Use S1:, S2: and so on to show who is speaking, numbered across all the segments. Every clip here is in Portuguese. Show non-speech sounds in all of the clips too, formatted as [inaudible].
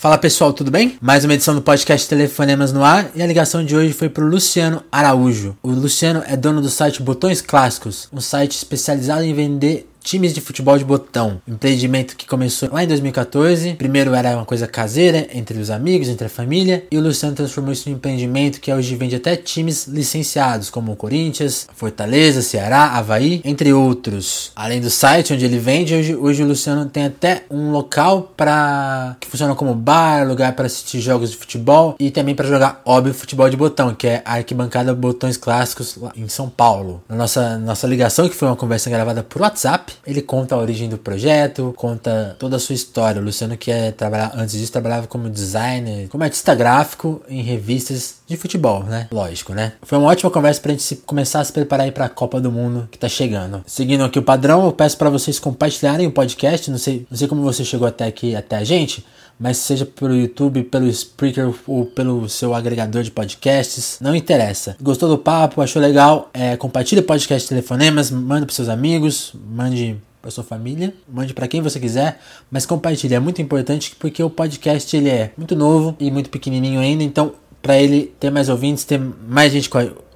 S1: Fala pessoal, tudo bem? Mais uma edição do podcast Telefonemas no ar e a ligação de hoje foi para o Luciano Araújo. O Luciano é dono do site Botões Clássicos, um site especializado em vender Times de futebol de botão, empreendimento que começou lá em 2014. Primeiro era uma coisa caseira, entre os amigos, entre a família, e o Luciano transformou isso em um empreendimento que hoje vende até times licenciados, como o Corinthians, Fortaleza, Ceará, Havaí, entre outros. Além do site onde ele vende, hoje, hoje o Luciano tem até um local para que funciona como bar, lugar para assistir jogos de futebol e também para jogar, óbvio, futebol de botão, que é a arquibancada Botões Clássicos lá em São Paulo. Na nossa, nossa ligação, que foi uma conversa gravada por WhatsApp, ele conta a origem do projeto, conta toda a sua história. O Luciano, que é antes disso, trabalhava como designer, como artista gráfico em revistas de futebol, né? Lógico, né? Foi uma ótima conversa pra gente se, começar a se preparar aí pra Copa do Mundo que tá chegando. Seguindo aqui o padrão, eu peço para vocês compartilharem o podcast. Não sei, não sei como você chegou até aqui, até a gente mas seja pelo YouTube, pelo Spreaker ou pelo seu agregador de podcasts, não interessa. Gostou do papo, achou legal? É, compartilhe o podcast Telefonemas, manda para seus amigos, mande para sua família, mande para quem você quiser, mas compartilhe. É muito importante porque o podcast ele é muito novo e muito pequenininho ainda, então para ele ter mais ouvintes, ter mais gente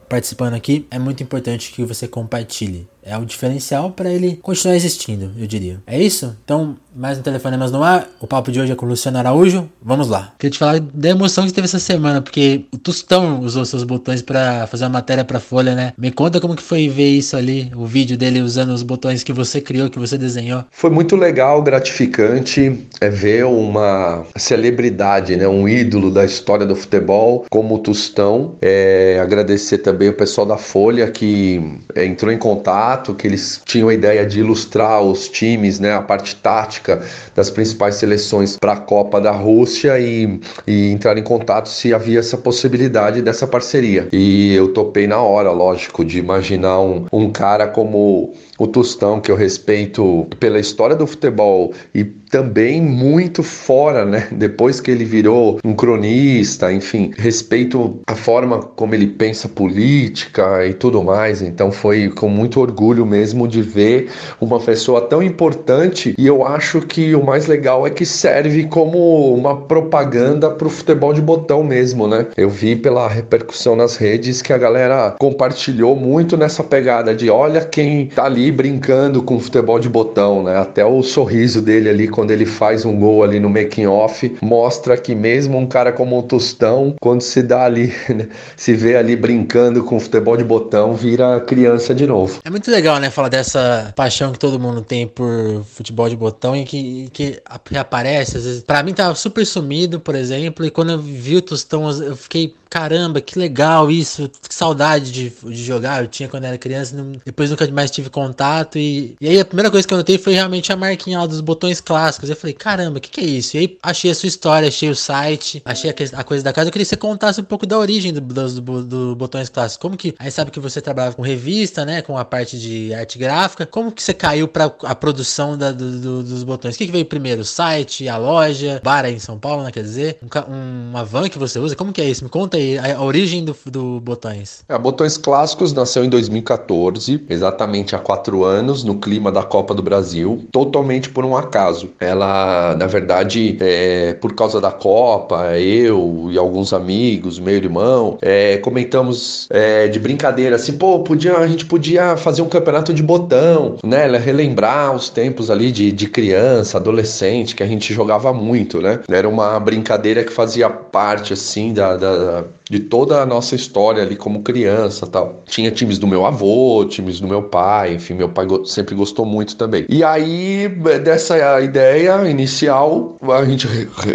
S1: participando aqui, é muito importante que você compartilhe é o diferencial para ele continuar existindo, eu diria. É isso? Então, mais um Telefonemas no ar. O papo de hoje é com o Luciano Araújo. Vamos lá. Queria te falar da emoção que teve essa semana, porque o Tostão usou seus botões para fazer uma matéria para Folha, né? Me conta como que foi ver isso ali, o vídeo dele usando os botões que você criou, que você desenhou.
S2: Foi muito legal, gratificante é ver uma celebridade, né? Um ídolo da história do futebol como o Tostão. É, agradecer também o pessoal da Folha que é, entrou em contato que eles tinham a ideia de ilustrar os times, né, a parte tática das principais seleções para a Copa da Rússia e, e entrar em contato se havia essa possibilidade dessa parceria. E eu topei na hora, lógico, de imaginar um, um cara como o Tostão, que eu respeito pela história do futebol e também muito fora, né? Depois que ele virou um cronista, enfim, respeito a forma como ele pensa política e tudo mais. Então foi com muito orgulho mesmo de ver uma pessoa tão importante e eu acho que o mais legal é que serve como uma propaganda para o futebol de botão mesmo, né? Eu vi pela repercussão nas redes que a galera compartilhou muito nessa pegada de olha quem tá ali brincando com futebol de botão, né? Até o sorriso dele ali quando ele faz um gol ali no making off, mostra que mesmo um cara como o Tostão, quando se dá ali, né, [laughs] se vê ali brincando com futebol de botão, vira criança de novo.
S1: É muito legal, né, falar dessa paixão que todo mundo tem por futebol de botão e que, que vezes. Pra mim tava super sumido, por exemplo, e quando eu vi o Tostão, eu fiquei caramba, que legal isso, que saudade de, de jogar. Eu tinha quando era criança, não, depois nunca mais tive contato. E, e aí a primeira coisa que eu notei foi realmente a marquinha lá dos botões clássicos. Eu falei, caramba, o que, que é isso? E aí achei a sua história, achei o site, achei a, a coisa da casa. Eu queria que você contasse um pouco da origem do, do, do, do botões clássicos. Como que. Aí sabe que você trabalhava com revista, né? Com a parte de arte gráfica. Como que você caiu para a produção da, do, dos botões? O que, que veio primeiro? O site, a loja, bar aí em São Paulo, né? Quer dizer, um, uma van que você usa? Como que é isso? Me conta aí a, origem do, do Botões?
S2: A Botões Clássicos nasceu em 2014, exatamente há quatro anos, no clima da Copa do Brasil, totalmente por um acaso. Ela, na verdade, é, por causa da Copa, eu e alguns amigos, meu irmão, é, comentamos é, de brincadeira assim, pô, podia, a gente podia fazer um campeonato de botão, né? Relembrar os tempos ali de, de criança, adolescente, que a gente jogava muito, né? Era uma brincadeira que fazia parte, assim, da, da de toda a nossa história ali como criança tal. Tinha times do meu avô, times do meu pai, enfim, meu pai sempre gostou muito também. E aí, dessa ideia inicial, a gente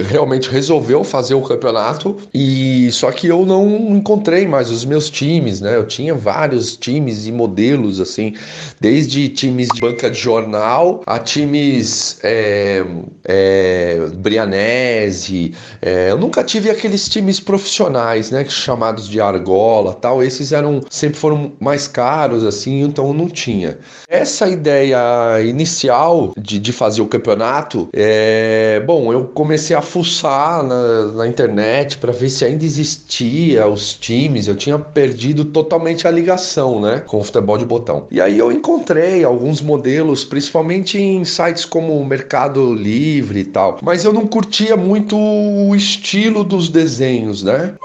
S2: realmente resolveu fazer o campeonato e só que eu não encontrei mais os meus times, né? Eu tinha vários times e modelos, assim, desde times de banca de jornal a times é, é, Brianese. É, eu nunca tive aqueles times profissionais, né? Chamados de argola, tal. Esses eram sempre foram mais caros assim, então não tinha. Essa ideia inicial de, de fazer o campeonato, é, bom, eu comecei a fuçar na, na internet para ver se ainda existia os times. Eu tinha perdido totalmente a ligação, né, com o futebol de botão. E aí eu encontrei alguns modelos, principalmente em sites como o Mercado Livre e tal, mas eu não curtia muito o estilo dos desenhos, né?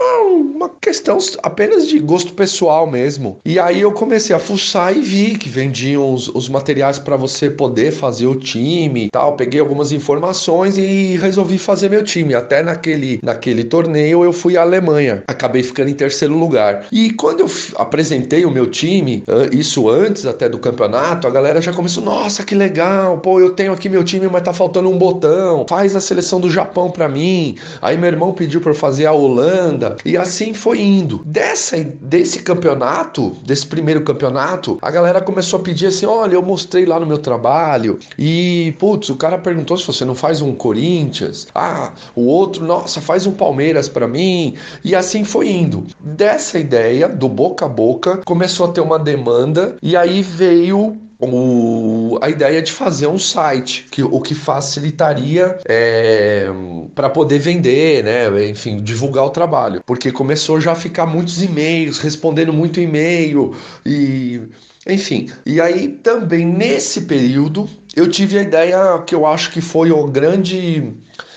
S2: Questão apenas de gosto pessoal mesmo. E aí eu comecei a fuçar e vi que vendiam os, os materiais para você poder fazer o time e tal. Peguei algumas informações e resolvi fazer meu time. Até naquele, naquele torneio eu fui à Alemanha. Acabei ficando em terceiro lugar. E quando eu apresentei o meu time, isso antes até do campeonato, a galera já começou: nossa, que legal, pô, eu tenho aqui meu time, mas tá faltando um botão. Faz a seleção do Japão para mim. Aí meu irmão pediu para fazer a Holanda. E assim foi indo. Dessa, desse campeonato, desse primeiro campeonato, a galera começou a pedir assim: olha, eu mostrei lá no meu trabalho. E, putz, o cara perguntou se você não faz um Corinthians. Ah, o outro, nossa, faz um Palmeiras para mim. E assim foi indo. Dessa ideia, do boca a boca, começou a ter uma demanda. E aí veio o, a ideia de fazer um site, que, o que facilitaria é, para poder vender, né? Enfim, divulgar o trabalho. Porque começou já a ficar muitos e-mails, respondendo muito e-mail e. Enfim, e aí também nesse período eu tive a ideia que eu acho que foi o grande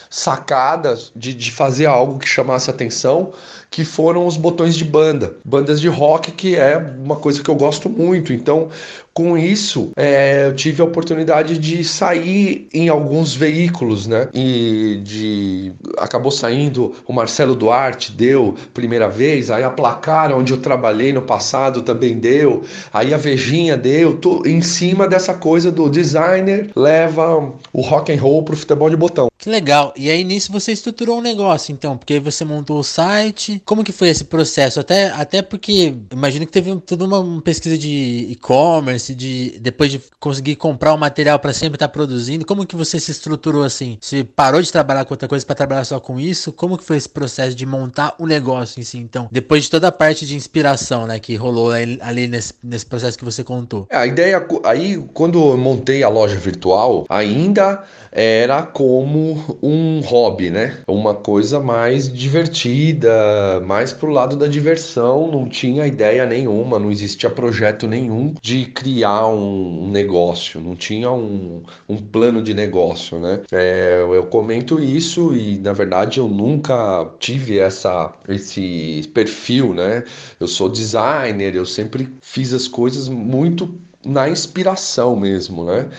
S2: sacada de, de fazer algo que chamasse atenção, que foram os botões de banda, bandas de rock, que é uma coisa que eu gosto muito. Então, com isso, é, eu tive a oportunidade de sair em alguns veículos, né? E de acabou saindo o Marcelo Duarte deu primeira vez, aí a Placar, onde eu trabalhei no passado, também deu, aí a Vejinha deu, tô, em cima dessa coisa do designer leva o rock and roll pro futebol de botão.
S1: Que legal. E aí nisso você estruturou um negócio, então, porque você montou o site. Como que foi esse processo? Até, até porque imagino que teve toda uma pesquisa de e-commerce, de depois de conseguir comprar o material para sempre estar tá produzindo. Como que você se estruturou assim? Você parou de trabalhar com outra coisa para trabalhar só com isso? Como que foi esse processo de montar o negócio em si, então? Depois de toda a parte de inspiração, né, que rolou ali nesse, nesse processo que você contou.
S2: É, a ideia aí quando eu montei a loja virtual, ainda era como um hobby, né? Uma coisa mais divertida, mais pro lado da diversão, não tinha ideia nenhuma, não existia projeto nenhum de criar um negócio, não tinha um, um plano de negócio, né? É, eu comento isso e na verdade eu nunca tive essa, esse perfil, né? Eu sou designer, eu sempre fiz as coisas muito na inspiração mesmo, né?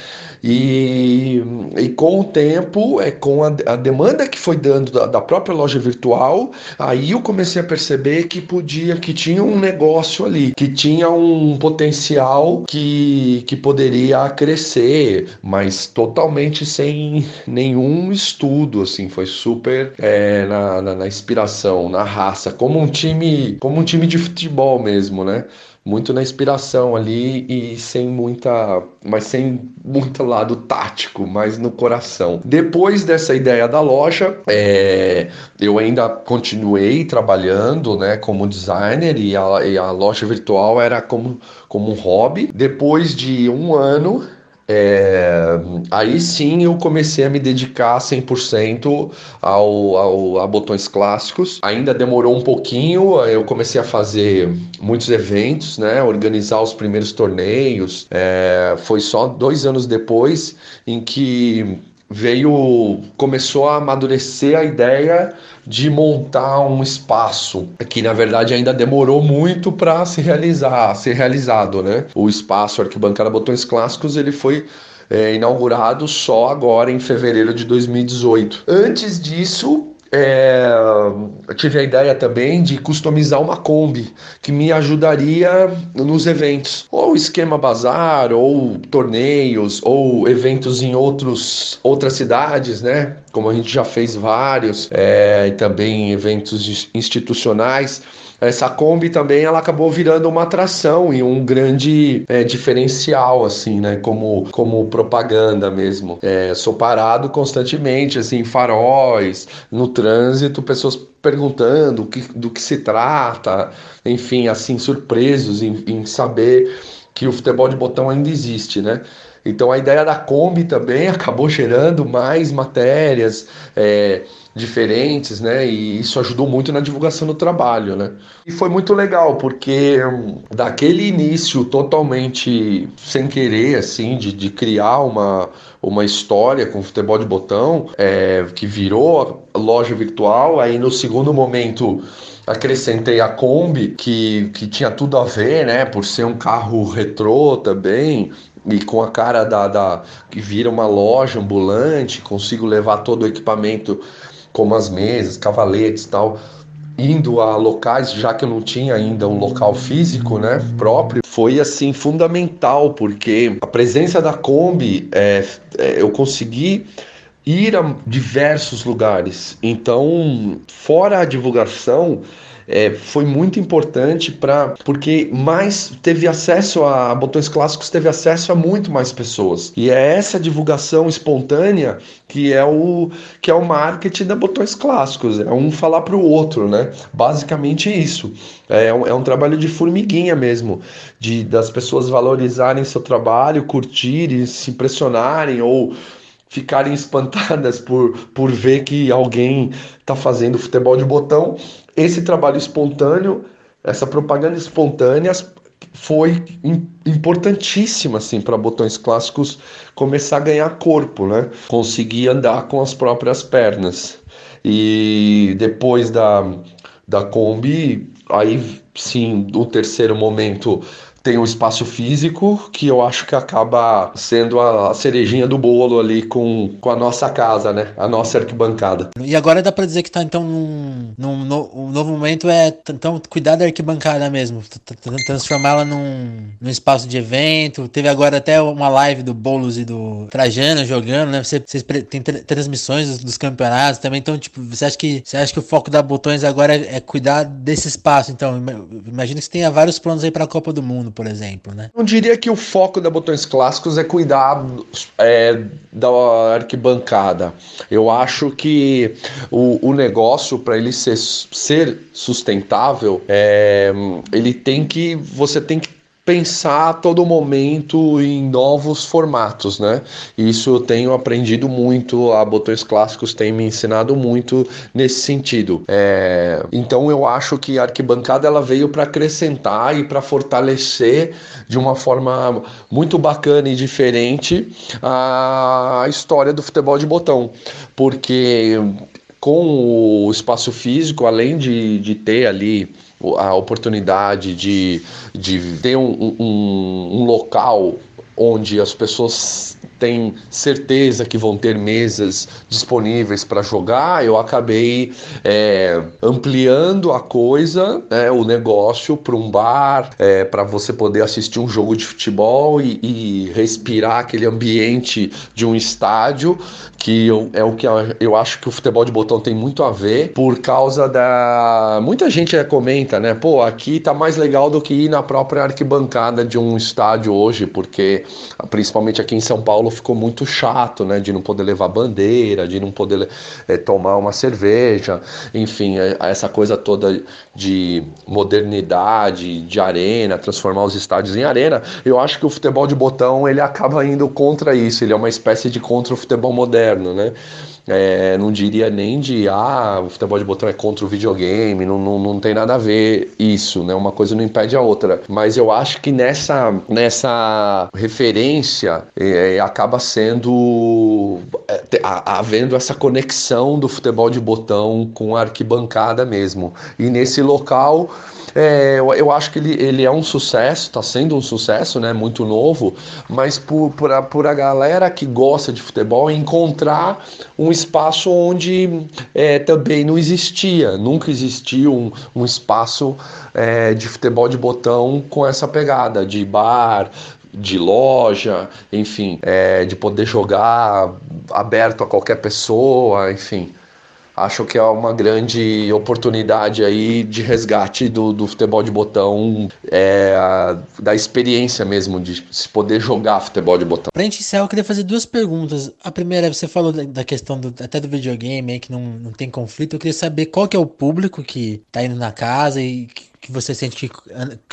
S2: E, e com o tempo, é com a, a demanda que foi dando da, da, própria loja virtual, aí eu comecei a perceber que podia, que tinha um negócio ali, que tinha um potencial que, que poderia crescer, mas totalmente sem nenhum estudo, assim, foi super é, na, na, na inspiração, na raça, como um time, como um time de futebol mesmo, né? Muito na inspiração ali e sem muita, mas sem muito lado tático, mas no coração. Depois dessa ideia da loja, é, eu ainda continuei trabalhando, né, como designer e a, e a loja virtual era como, como um hobby. Depois de um ano é, aí sim eu comecei a me dedicar 100% ao, ao, a botões clássicos. Ainda demorou um pouquinho, eu comecei a fazer muitos eventos, né, organizar os primeiros torneios. É, foi só dois anos depois em que veio começou a amadurecer a ideia de montar um espaço que na verdade ainda demorou muito para se realizar, ser realizado, né? O espaço Arquibancada Botões Clássicos ele foi é, inaugurado só agora em fevereiro de 2018. Antes disso, é, tive a ideia também de customizar uma Kombi que me ajudaria nos eventos, ou esquema bazar, ou torneios, ou eventos em outros, outras cidades, né? Como a gente já fez vários, é, e também eventos institucionais essa Kombi também ela acabou virando uma atração e um grande é, diferencial, assim, né? Como, como propaganda mesmo. É, sou parado constantemente, assim, faróis, no trânsito, pessoas perguntando que, do que se trata, enfim, assim, surpresos em, em saber que o futebol de botão ainda existe, né? Então a ideia da Kombi também [laughs] acabou gerando mais matérias é, diferentes, né? E isso ajudou muito na divulgação do trabalho, né? E foi muito legal, porque hum, daquele início totalmente sem querer, assim, de, de criar uma, uma história com futebol de botão, é, que virou loja virtual, aí no segundo momento acrescentei a Kombi, que, que tinha tudo a ver, né? Por ser um carro retrô também, e com a cara da, da que vira uma loja ambulante, consigo levar todo o equipamento, como as mesas, cavaletes e tal, indo a locais, já que eu não tinha ainda um local físico, né, próprio, foi assim fundamental, porque a presença da Kombi, é, é, eu consegui ir a diversos lugares. Então, fora a divulgação, é, foi muito importante para porque mais teve acesso a botões clássicos, teve acesso a muito mais pessoas. E é essa divulgação espontânea que é o que é o marketing da botões clássicos, é um falar para o outro, né? Basicamente isso. É um, é um trabalho de formiguinha mesmo, de das pessoas valorizarem seu trabalho, curtirem, se impressionarem ou ficarem espantadas por, por ver que alguém está fazendo futebol de botão. Esse trabalho espontâneo, essa propaganda espontânea foi importantíssima assim para botões clássicos começar a ganhar corpo, né? Conseguir andar com as próprias pernas. E depois da da Kombi, aí sim, o terceiro momento tem o espaço físico, que eu acho que acaba sendo a, cerejinha do bolo ali com, com a nossa casa, né? A nossa arquibancada.
S1: E agora dá para dizer que tá então num, num no, um novo momento é então cuidar da arquibancada mesmo, transformá-la num, num espaço de evento. Teve agora até uma live do Boulos e do Trajano jogando, né? Você, tem transmissões dos, dos, campeonatos também, então tipo, você acha que você acha que o foco da Botões agora é, é cuidar desse espaço? Então, imagino que você tenha vários planos aí para a Copa do Mundo, por exemplo, né?
S2: Eu diria que o foco da Botões Clássicos é cuidar é, da arquibancada. Eu acho que o, o negócio, para ele ser, ser sustentável, é, ele tem que. Você tem que pensar a todo momento em novos formatos, né? Isso eu tenho aprendido muito, a Botões Clássicos tem me ensinado muito nesse sentido. É, então eu acho que a arquibancada ela veio para acrescentar e para fortalecer de uma forma muito bacana e diferente a história do futebol de botão, porque com o espaço físico, além de, de ter ali a oportunidade de, de ter um, um, um local onde as pessoas têm certeza que vão ter mesas disponíveis para jogar, eu acabei é, ampliando a coisa, né, o negócio para um bar, é, para você poder assistir um jogo de futebol e, e, respirar aquele ambiente de um estádio, que eu, é o que eu acho que o futebol de botão tem muito a ver, por causa da. Muita gente comenta, né? Pô, aqui tá mais legal do que ir na própria arquibancada de um estádio hoje, porque principalmente aqui em São Paulo ficou muito chato, né, de não poder levar bandeira, de não poder é, tomar uma cerveja, enfim, é, essa coisa toda de modernidade, de arena, transformar os estádios em arena. Eu acho que o futebol de botão ele acaba indo contra isso, ele é uma espécie de contra o futebol moderno, né? É, não diria nem de ah, o futebol de botão é contra o videogame, não, não, não tem nada a ver isso, né? Uma coisa não impede a outra. Mas eu acho que nessa, nessa referência é, acaba sendo é, havendo essa conexão do futebol de botão com a arquibancada mesmo. E nesse local é, eu, eu, acho que ele, ele é um sucesso, está sendo um sucesso, né? Muito novo, mas por, por, a, por a galera que gosta de futebol encontrar um espaço onde é, também não existia, nunca existiu um, um espaço é, de futebol de botão com essa pegada de bar, de loja, enfim, é, de poder jogar aberto a qualquer pessoa, enfim. Acho que é uma grande oportunidade aí de resgate do, do futebol de botão, é, da experiência mesmo de se poder jogar futebol de botão.
S1: Pra gente encerrar, eu queria fazer duas perguntas. A primeira, você falou da, questão do, até do videogame que não, não tem conflito. Eu queria saber qual que é o público que tá indo na casa e que que você sente que,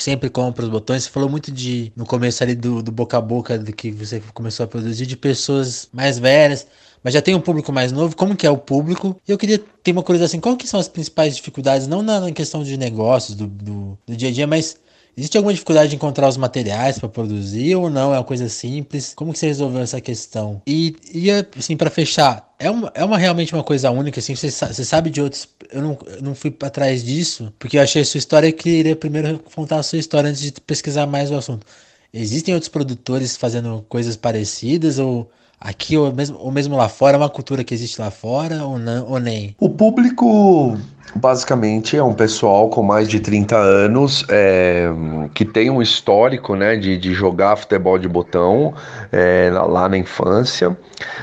S1: sempre compra os botões? Você falou muito de no começo ali do, do boca a boca do que você começou a produzir de pessoas mais velhas mas já tem um público mais novo, como que é o público? E eu queria ter uma curiosidade assim, qual que são as principais dificuldades, não na, questão de negócios, do, do, do, dia a dia, mas existe alguma dificuldade de encontrar os materiais para produzir ou não? É uma coisa simples? Como que você resolveu essa questão? E, e assim, para fechar, é uma, é uma realmente uma coisa única, assim, você, você sabe de outros. Eu não, eu não fui atrás disso, porque eu achei a sua história e queria primeiro contar a sua história antes de pesquisar mais o assunto. Existem outros produtores fazendo coisas parecidas ou aqui ou mesmo, ou mesmo lá fora? É uma cultura que existe lá fora ou, não, ou nem?
S2: O público basicamente é um pessoal com mais de 30 anos é, que tem um histórico né, de, de jogar futebol de botão é, lá na infância,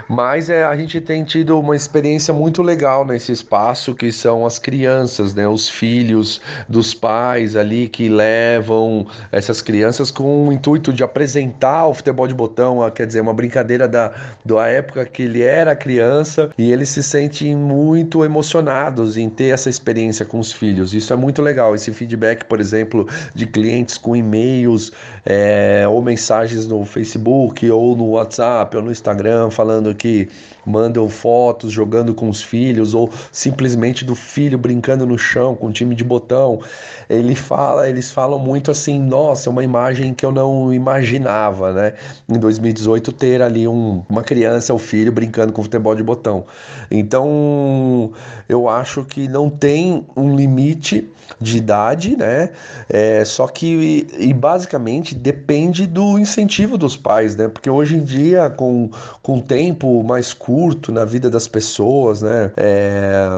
S2: mas é, a gente tem tido uma experiência muito legal nesse espaço que são as crianças, né, os filhos dos pais ali que levam essas crianças com o intuito de apresentar o futebol de botão, quer dizer, uma brincadeira da, da época que ele era criança e eles se sentem muito emocionados em ter essa experiência com os filhos. Isso é muito legal. Esse feedback, por exemplo, de clientes com e-mails é, ou mensagens no Facebook ou no WhatsApp ou no Instagram falando que mandam fotos jogando com os filhos ou simplesmente do filho brincando no chão com um time de botão. Ele fala, eles falam muito assim, nossa, uma imagem que eu não imaginava, né? Em 2018 ter ali um, uma criança, o um filho brincando com futebol de botão. Então, eu acho que não tem um limite de idade, né? É, só que e basicamente depende do incentivo dos pais, né? Porque hoje em dia, com, com tempo mais curto na vida das pessoas, né? É,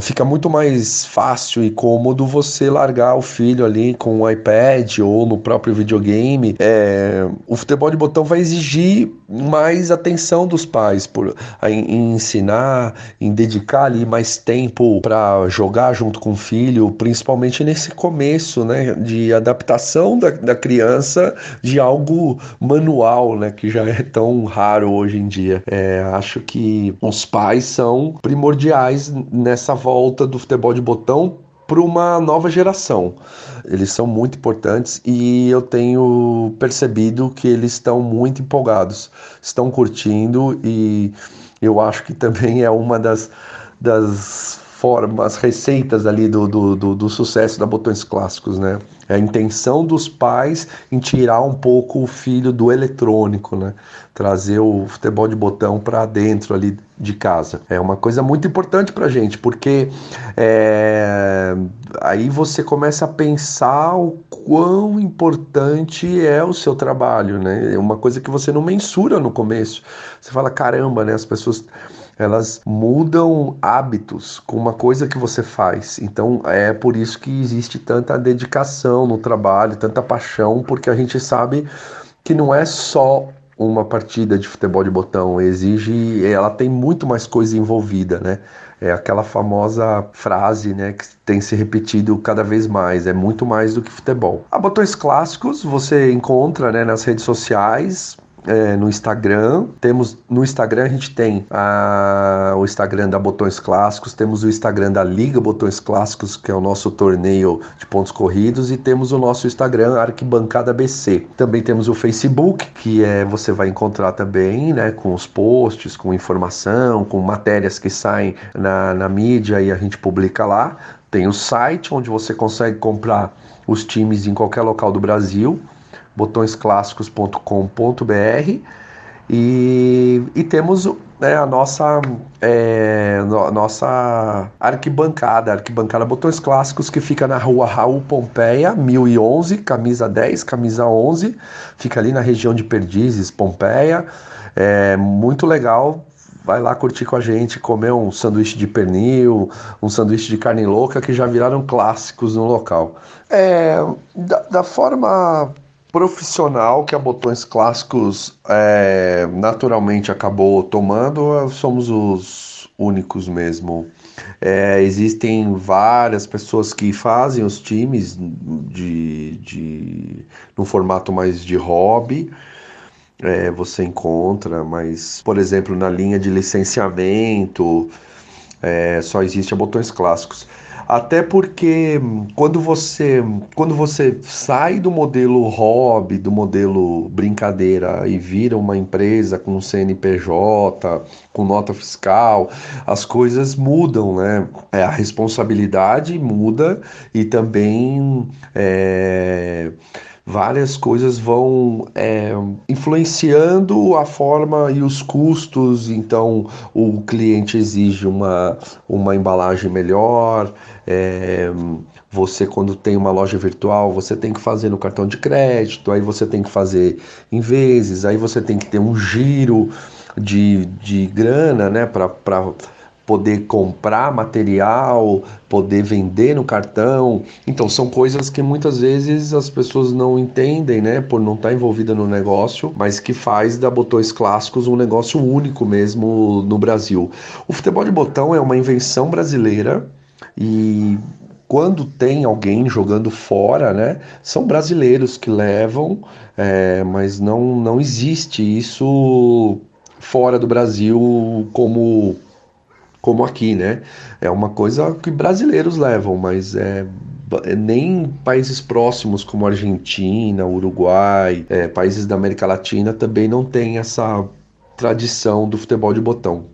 S2: fica muito mais fácil e cômodo você largar o filho ali com o iPad ou no próprio videogame. É, o futebol de botão vai exigir mais atenção dos pais por em, em ensinar, em dedicar ali mais tempo para jogar junto com o filho, principalmente nesse começo, né, de adaptação da, da criança de algo manual, né, que já é tão raro hoje em dia. É, acho que os pais são primordiais nessa volta do futebol de botão para uma nova geração. Eles são muito importantes e eu tenho percebido que eles estão muito empolgados, estão curtindo e eu acho que também é uma das, das formas, receitas ali do, do, do, do, sucesso da Botões Clássicos, né? É a intenção dos pais em tirar um pouco o filho do eletrônico, né? Trazer o futebol de botão para dentro ali de casa. É uma coisa muito importante para gente, porque é, aí você começa a pensar o quão importante é o seu trabalho, né? É uma coisa que você não mensura no começo. Você fala, caramba, né? As pessoas elas mudam hábitos com uma coisa que você faz. Então é por isso que existe tanta dedicação no trabalho, tanta paixão, porque a gente sabe que não é só uma partida de futebol de botão, exige, ela tem muito mais coisa envolvida, né? É aquela famosa frase, né, que tem se repetido cada vez mais, é muito mais do que futebol. A Botões Clássicos você encontra, né, nas redes sociais, é, no Instagram. Temos no Instagram a gente tem a, o Instagram da Botões Clássicos, temos o Instagram da Liga Botões Clássicos, que é o nosso torneio de pontos corridos, e temos o nosso Instagram Arquibancada BC. Também temos o Facebook, que é você vai encontrar também, né, com os posts, com informação, com matérias que saem na, na mídia e a gente publica lá. Tem o site onde você consegue comprar os times em qualquer local do Brasil botõesclássicos.com.br e, e temos né, a nossa, é, no, nossa arquibancada, arquibancada Botões Clássicos, que fica na rua Raul Pompeia, 1011, camisa 10, camisa 11, fica ali na região de Perdizes, Pompeia, é muito legal, vai lá curtir com a gente, comer um sanduíche de pernil, um sanduíche de carne louca, que já viraram clássicos no local. É, da, da forma profissional que a Botões Clássicos é, naturalmente acabou tomando, somos os únicos mesmo É, existem várias pessoas que fazem os times de, de no formato mais de hobby. É, você encontra, mas, por exemplo, na linha de licenciamento, é, só existe a botões clássicos. Até porque quando você, quando você sai do modelo hobby, do modelo brincadeira e vira uma empresa com CNPJ, com nota fiscal, as coisas mudam, né? É, a responsabilidade muda e também é, várias coisas vão é, influenciando a forma e os custos. Então, o cliente exige uma, uma embalagem melhor. É, você, quando tem uma loja virtual, você tem que fazer no cartão de crédito, aí você tem que fazer em vezes, aí você tem que ter um giro de, de grana né, para poder comprar material, poder vender no cartão. Então são coisas que muitas vezes as pessoas não entendem, né, por não estar envolvida no negócio, mas que faz da Botões Clássicos um negócio único mesmo no Brasil. O futebol de botão é uma invenção brasileira e quando tem alguém jogando fora, né, são brasileiros que levam, é, mas não, não existe isso fora do Brasil como como aqui, né? É uma coisa que brasileiros levam, mas é nem países próximos como Argentina, Uruguai, é, países da América Latina também não tem essa tradição do futebol de botão.